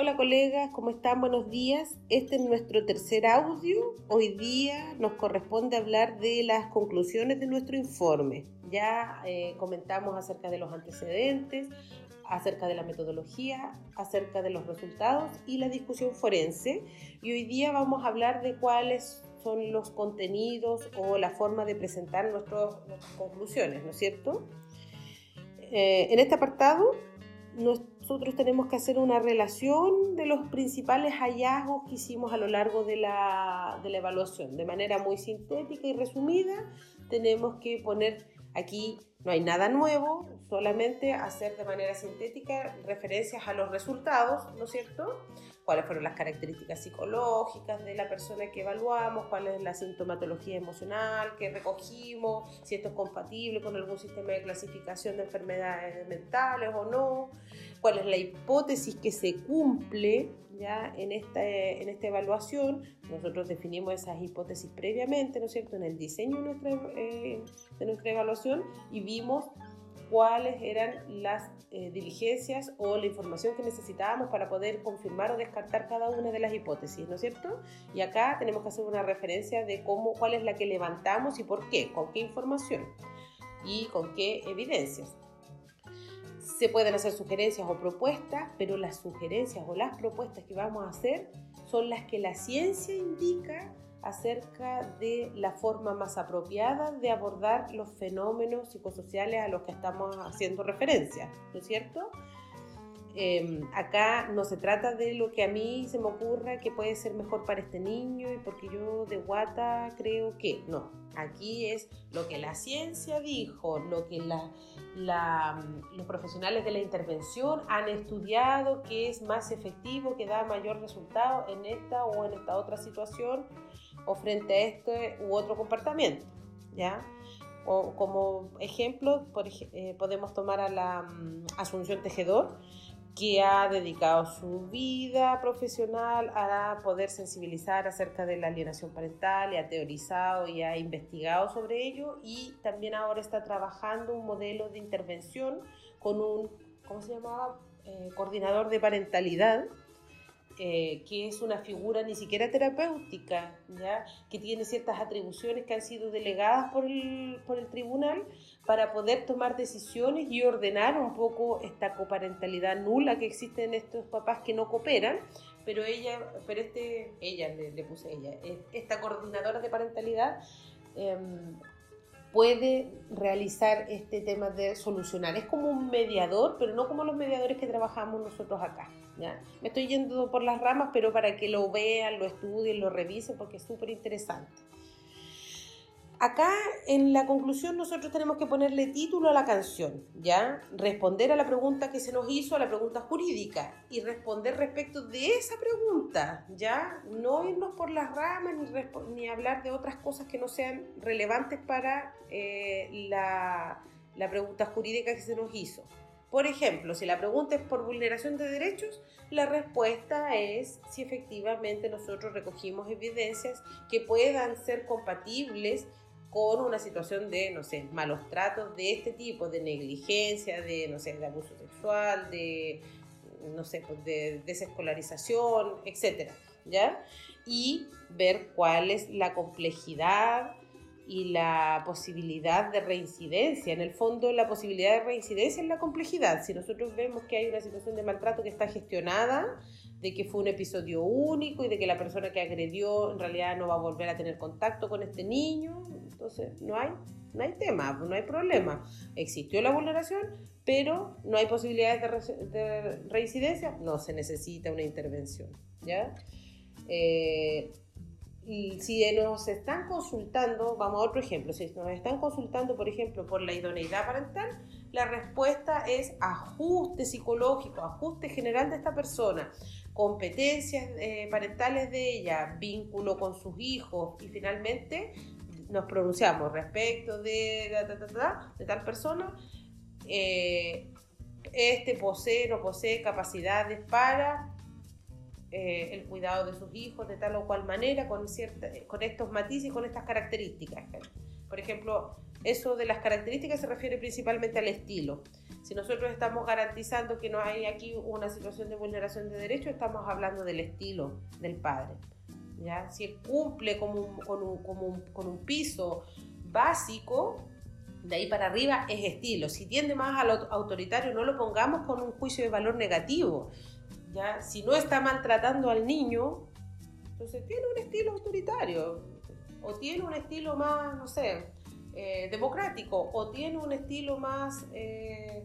Hola colegas, ¿cómo están? Buenos días. Este es nuestro tercer audio. Hoy día nos corresponde hablar de las conclusiones de nuestro informe. Ya eh, comentamos acerca de los antecedentes, acerca de la metodología, acerca de los resultados y la discusión forense. Y hoy día vamos a hablar de cuáles son los contenidos o la forma de presentar nuestras conclusiones, ¿no es cierto? Eh, en este apartado nosotros tenemos que hacer una relación de los principales hallazgos que hicimos a lo largo de la, de la evaluación. De manera muy sintética y resumida, tenemos que poner aquí, no hay nada nuevo, solamente hacer de manera sintética referencias a los resultados, ¿no es cierto? cuáles fueron las características psicológicas de la persona que evaluamos, cuál es la sintomatología emocional que recogimos, si esto es compatible con algún sistema de clasificación de enfermedades mentales o no, cuál es la hipótesis que se cumple ya en esta, en esta evaluación. Nosotros definimos esas hipótesis previamente, ¿no es cierto?, en el diseño de nuestra, eh, de nuestra evaluación y vimos cuáles eran las eh, diligencias o la información que necesitábamos para poder confirmar o descartar cada una de las hipótesis, ¿no es cierto? Y acá tenemos que hacer una referencia de cómo, cuál es la que levantamos y por qué, con qué información y con qué evidencias. Se pueden hacer sugerencias o propuestas, pero las sugerencias o las propuestas que vamos a hacer son las que la ciencia indica acerca de la forma más apropiada de abordar los fenómenos psicosociales a los que estamos haciendo referencia, ¿no es cierto? Em, acá no se trata de lo que a mí se me ocurra que puede ser mejor para este niño y porque yo de guata creo que no. Aquí es lo que la ciencia dijo, lo que los profesionales de la intervención han estudiado que es más efectivo, que da mayor resultado en esta o en esta otra situación o frente a este u otro comportamiento. ¿ya? O como ejemplo, eh, podemos tomar a la mm, Asunción Tejedor, que ha dedicado su vida profesional a poder sensibilizar acerca de la alienación parental y ha teorizado y ha investigado sobre ello y también ahora está trabajando un modelo de intervención con un, ¿cómo se llamaba? Eh, coordinador de parentalidad eh, que es una figura ni siquiera terapéutica, ¿ya? que tiene ciertas atribuciones que han sido delegadas por el, por el tribunal para poder tomar decisiones y ordenar un poco esta coparentalidad nula que existe en estos papás que no cooperan, pero ella, pero este, ella le, puse ella, esta coordinadora de parentalidad em, puede realizar este tema de solucionar. Es como un mediador, pero no como los mediadores que trabajamos nosotros acá. Me estoy yendo por las ramas, pero para que lo vean, lo estudien, lo revisen, porque es súper interesante. Acá en la conclusión nosotros tenemos que ponerle título a la canción, ¿ya? Responder a la pregunta que se nos hizo, a la pregunta jurídica, y responder respecto de esa pregunta, ¿ya? No irnos por las ramas ni, hablar de otras cosas que no sean relevantes para eh, la pregunta jurídica que se nos hizo. Por ejemplo, si la pregunta es por vulneración de derechos, la respuesta es si efectivamente nosotros recogimos evidencias que puedan ser compatibles con una situación de, no sé, malos tratos de este tipo, de negligencia, de, no sé, de abuso sexual, de, no sé, pues, de desescolarización, etcétera, ¿ya? Y ver cuál es la complejidad y la posibilidad de reincidencia. En el fondo, la posibilidad de reincidencia es la complejidad. Si nosotros vemos que hay una situación de maltrato que está gestionada, de que fue un episodio único y de que la persona que agredió en realidad no va a volver a tener contacto con este niño, entonces no hay, no hay tema, no hay problema. Existió la vulneración, pero no hay posibilidades de, reincidencia, no se necesita una intervención. ¿ya? Eh, si nos están consultando, vamos a otro ejemplo, si nos están consultando, por ejemplo, por la idoneidad parental, la respuesta es ajuste psicológico, ajuste general de esta persona, competencias eh, parentales de ella, vínculo con sus hijos y finalmente nos pronunciamos respecto de, de tal persona. Eh, este posee, no posee capacidades para eh, el cuidado de sus hijos de tal o cual manera, con, cierta, con estos matices con estas características. Por ejemplo, eso de las características se refiere principalmente al estilo. Si nosotros estamos garantizando que no hay aquí una situación de vulneración de derechos, estamos hablando del estilo del padre. ¿Ya? Si él cumple con un, con un, con un piso básico, de ahí para arriba es estilo. Si tiende más a lo autoritario, no lo pongamos con un juicio de valor negativo. ¿ya? Si no está maltratando al niño, entonces tiene un estilo autoritario. O tiene un estilo más, no sé, eh, democrático. O tiene un estilo más, eh,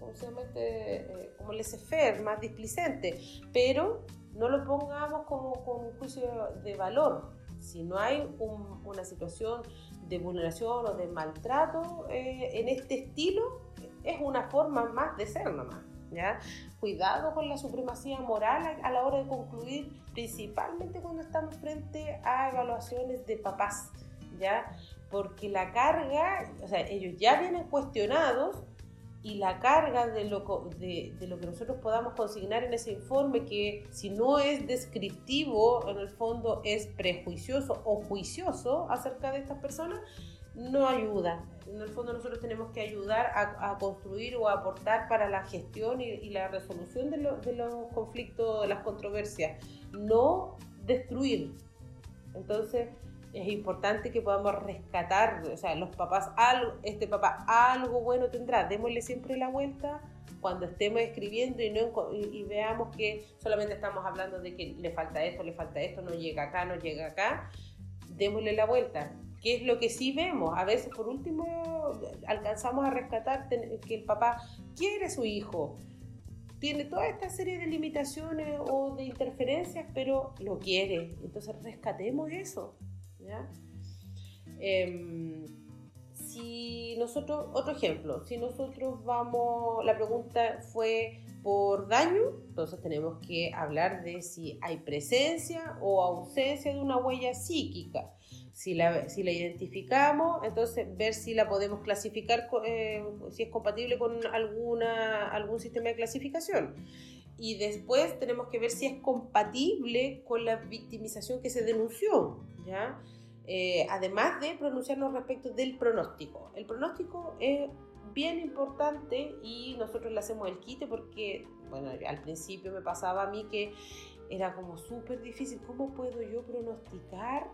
¿cómo se llama este? Eh, como laissez-faire, más displicente. Pero no lo pongamos como un juicio de valor. Si no hay una situación de vulneración o de maltrato eh, en este estilo, es una forma más de ser nomás. ¿ya? Cuidado con la supremacía moral a, la hora de concluir, principalmente cuando estamos frente a evaluaciones de papás, ¿ya? Porque la carga, o sea, ellos ya vienen cuestionados y la carga de lo, de, de, lo que nosotros podamos consignar en ese informe, que si no es descriptivo, en el fondo es prejuicioso o juicioso acerca de estas personas, no ayuda. En el fondo nosotros tenemos que ayudar a, a construir o a aportar para la gestión y, y la resolución de, lo, de los conflictos, de las controversias, no destruir. Entonces, es importante que podamos rescatar, o sea, los papás, algo, este papá algo bueno tendrá, démosle siempre la vuelta cuando estemos escribiendo y, no, y, veamos que solamente estamos hablando de que le falta esto, le falta esto, no llega acá, no llega acá, démosle la vuelta. ¿Qué es lo que sí vemos? A veces, por último, alcanzamos a rescatar que el papá quiere a su hijo, tiene toda esta serie de limitaciones o de interferencias, pero lo quiere. Entonces rescatemos eso. Em, si nosotros, otro ejemplo, si nosotros vamos, la pregunta fue por daño, entonces tenemos que hablar de si hay presencia o ausencia de una huella psíquica. Si la, si la identificamos, entonces ver si la podemos clasificar, eh, si es compatible con alguna, algún sistema de clasificación y después tenemos que ver si es compatible con la victimización que se denunció, ¿ya? Eh, además de pronunciarnos respecto del pronóstico. El pronóstico es bien importante y nosotros le hacemos el quite porque, bueno, al principio me pasaba a mí que era como súper difícil. ¿Cómo puedo yo pronosticar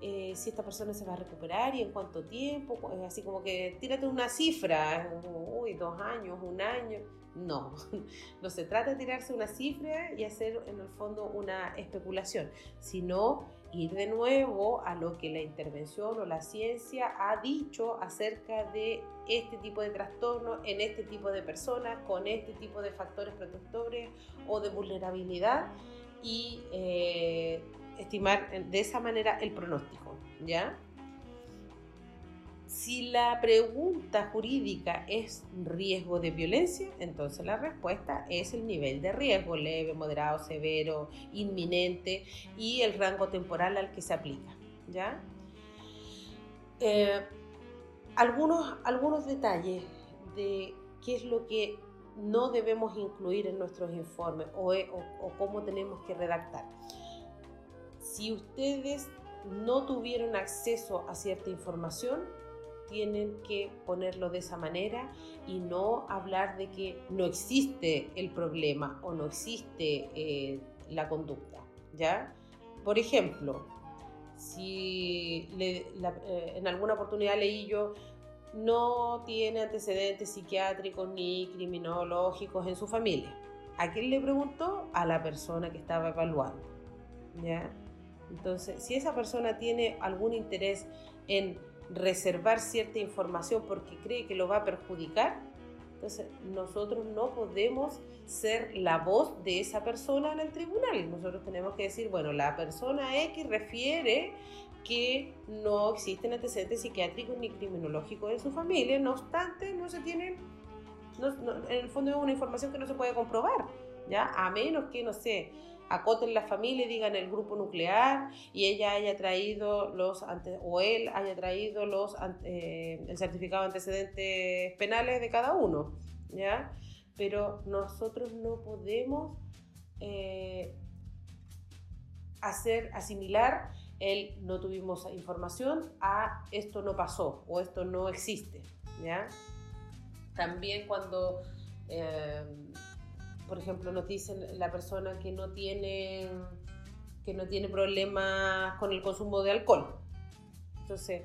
eh, si esta persona se va a recuperar y en cuánto tiempo? Pues, así como que tírate una cifra, uy, dos años, un año. No, no se trata de tirarse una cifra y hacer en el fondo una especulación, sino ir de nuevo a lo que la intervención o la ciencia ha dicho acerca de este tipo de trastorno en este tipo de personas, con este tipo de factores protectores o de vulnerabilidad y eh, estimar de esa manera el pronóstico, ¿ya? Si la pregunta jurídica es riesgo de violencia, entonces la respuesta es el nivel de riesgo, leve, moderado, severo, inminente y el rango temporal al que se aplica. ¿ya? Eh, algunos, algunos detalles de qué es lo que no debemos incluir en nuestros informes o, o cómo tenemos que redactar. Si ustedes no tuvieron acceso a cierta información, tienen que ponerlo de esa manera y no hablar de que no existe el problema o no existe eh, la conducta, ¿ya? Por ejemplo, si eh, en alguna oportunidad leí yo no tiene antecedentes psiquiátricos ni criminológicos en su familia. ¿A quién le preguntó? A la persona que estaba evaluando. ¿ya? Entonces, si esa persona tiene algún interés en reservar cierta información porque cree que lo va a perjudicar, entonces nosotros no podemos ser la voz de esa persona en el tribunal. Nosotros tenemos que decir, bueno, la persona X refiere que no existen antecedentes psiquiátricos ni criminológicos en su familia, no obstante, no se tienen, en el fondo es una información que no se puede comprobar, ¿ya? A menos que, no sé, acoten la familia y digan el grupo nuclear y ella haya traído los o él haya traído los eh, el certificado de antecedentes penales de cada uno, ¿ya? Pero nosotros no podemos eh, hacer asimilar el no tuvimos información a esto no pasó o esto no existe, ¿ya? También cuando, eh, por ejemplo, nos dicen la persona que no tiene que no tiene problemas con el consumo de alcohol. Entonces,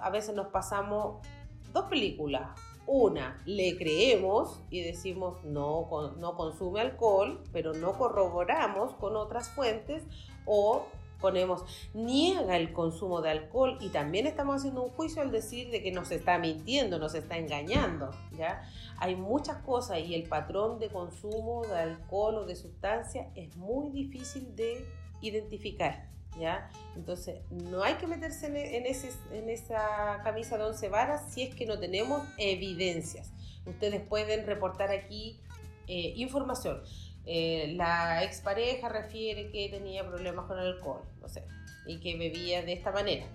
a veces nos pasamos dos películas. Una, le creemos y decimos no, no consume alcohol, pero no corroboramos con otras fuentes o ponemos niega el consumo de alcohol y también estamos haciendo un juicio al decir de que nos está mintiendo, nos está engañando, ¿ya? Hay muchas cosas y el patrón de consumo de alcohol o de sustancia es muy difícil de identificar. ¿Ya? Entonces, no hay que meterse en, en esa camisa de once varas si es que no tenemos evidencias. Ustedes pueden reportar aquí eh, información. Eh, la expareja refiere que tenía problemas con el alcohol, no sé, y que bebía de esta manera.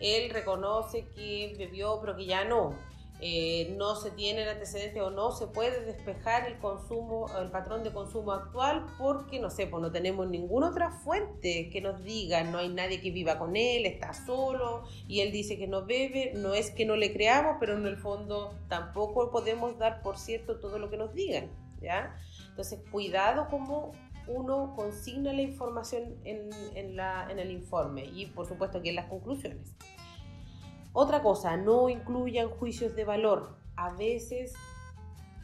Él reconoce que bebió, pero que ya no. Eh, no se tiene el antecedente o no se puede despejar el consumo, el patrón de consumo actual porque no sé, pues no tenemos ninguna otra fuente que nos diga, no hay nadie que viva con él, está solo y él dice que no bebe, no es que no le creamos, pero en el fondo tampoco podemos dar por cierto todo lo que nos digan, ¿ya? Entonces, cuidado como uno consigna la información en, el informe y por supuesto aquí en las conclusiones. Otra cosa, no incluyan juicios de valor. A veces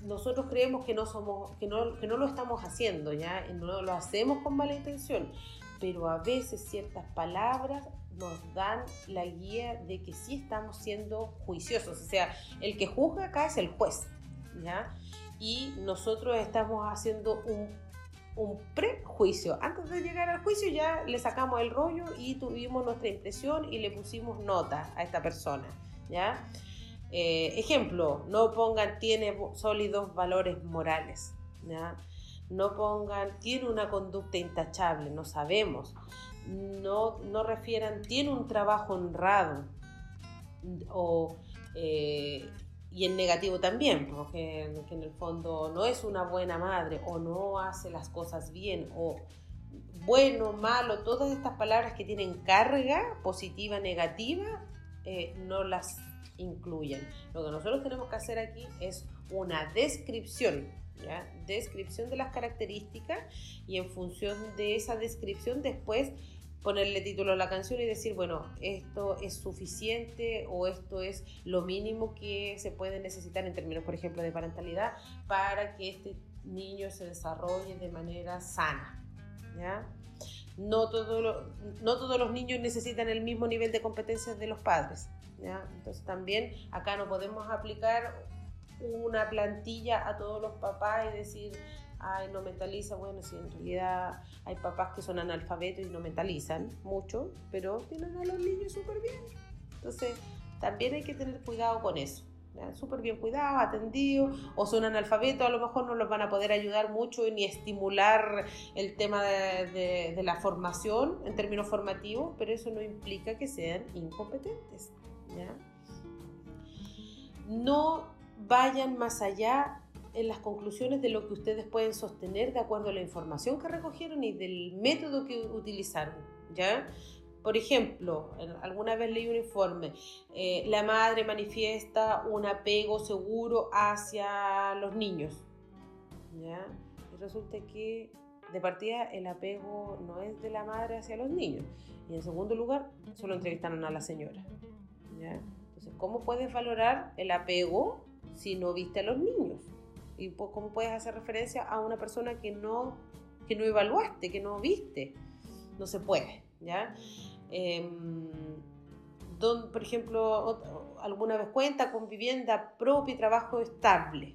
nosotros creemos que que no, que no lo estamos haciendo, ya, no lo hacemos con mala intención, pero a veces ciertas palabras nos dan la guía de que sí estamos siendo juiciosos. O sea, el que juzga acá es el juez, ¿ya? Y nosotros estamos haciendo un un prejuicio. Antes de llegar al juicio ya le sacamos el rollo y tuvimos nuestra impresión y le pusimos nota a esta persona. ¿ya? Eh, ejemplo, no pongan tiene sólidos valores morales. No pongan tiene una conducta intachable, no sabemos. No, no refieran tiene un trabajo honrado o eh, y en negativo también, porque en el fondo no es una buena madre o no hace las cosas bien o bueno, malo, todas estas palabras que tienen carga positiva, negativa, eh, no las incluyen. Lo que nosotros tenemos que hacer aquí es una descripción, descripción de las características y en función de esa descripción después ponerle título a la canción y decir, bueno, esto es suficiente o esto es lo mínimo que se puede necesitar en términos, por ejemplo, de parentalidad para que este niño se desarrolle de manera sana. ¿ya? No, todo no todos los niños necesitan el mismo nivel de competencias de los padres. ¿ya? Entonces también acá no podemos aplicar una plantilla a todos los papás y decir, ay, no mentaliza, bueno, si en realidad hay papás que son analfabetos y no mentalizan mucho, pero tienen a los niños súper bien. Entonces, también hay que tener cuidado con eso. Súper bien cuidado, atendido, o son analfabetos, a lo mejor no los van a poder ayudar mucho ni estimular el tema de, de la formación en términos formativos, pero eso no implica que sean incompetentes. ¿ya? No vayan más allá en las conclusiones de lo que ustedes pueden sostener de acuerdo a la información que recogieron y del método que utilizaron, ¿ya? Por ejemplo, alguna vez leí un informe, eh, la madre manifiesta un apego seguro hacia los niños, ¿ya? Y resulta que de partida el apego no es de la madre hacia los niños. Y en segundo lugar, solo entrevistaron a la señora, ¿ya? Entonces, ¿cómo puedes valorar el apego si no viste a los niños? ¿Y cómo puedes hacer referencia a una persona que no, que no evaluaste, que no viste? No se puede, ¿ya? Em, por ejemplo, alguna vez cuenta con vivienda propia y trabajo estable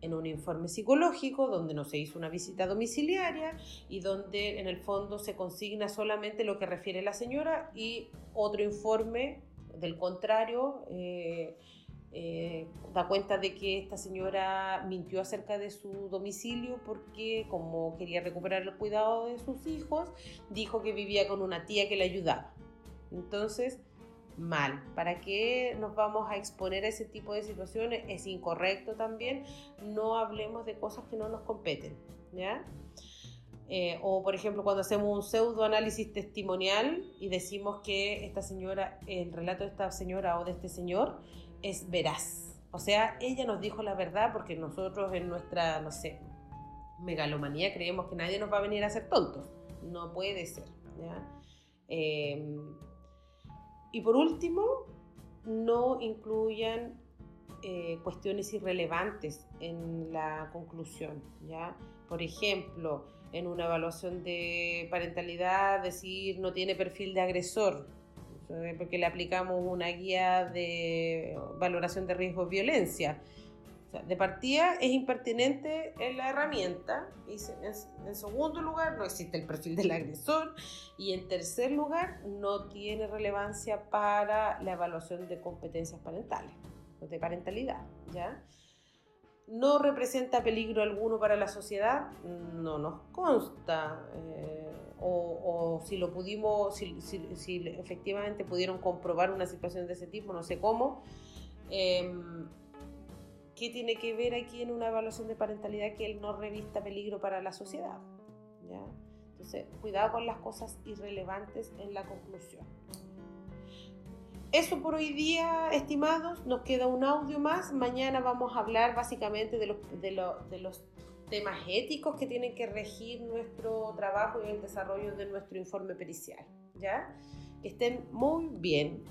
en un informe psicológico donde no se hizo una visita domiciliaria y donde en el fondo se consigna solamente lo que refiere la señora y otro informe del contrario eh, eh, da cuenta de que esta señora mintió acerca de su domicilio porque como quería recuperar el cuidado de sus hijos, dijo que vivía con una tía que le ayudaba. Entonces, mal. ¿Para qué nos vamos a exponer a ese tipo de situaciones? Es incorrecto también. No hablemos de cosas que no nos competen. Eh, o, por ejemplo, cuando hacemos un pseudoanálisis testimonial y decimos que esta señora, el relato de esta señora o de este señor es veraz. O sea, ella nos dijo la verdad porque nosotros en nuestra, no sé, megalomanía creemos que nadie nos va a venir a hacer tontos. No puede ser. Em, y por último, no incluyan eh, cuestiones irrelevantes en la conclusión. ¿ya? Por ejemplo, en una evaluación de parentalidad, decir no tiene perfil de agresor, porque le aplicamos una guía de valoración de riesgo de violencia. de partida es impertinente en la herramienta. Y en, segundo lugar, no existe el perfil del agresor. Y en tercer lugar, no tiene relevancia para la evaluación de competencias parentales, de parentalidad. ¿ya? No representa peligro alguno para la sociedad, no nos consta. Eh, o, si lo pudimos, si, efectivamente pudieron comprobar una situación de ese tipo, no sé cómo. Em, ¿Qué tiene que ver aquí en una evaluación de parentalidad que él no revista peligro para la sociedad? Entonces, cuidado con las cosas irrelevantes en la conclusión. Eso por hoy día, estimados, nos queda un audio más. Mañana vamos a hablar básicamente de los, de, los temas éticos que tienen que regir nuestro trabajo y el desarrollo de nuestro informe pericial. ¿Ya? Que estén muy bien.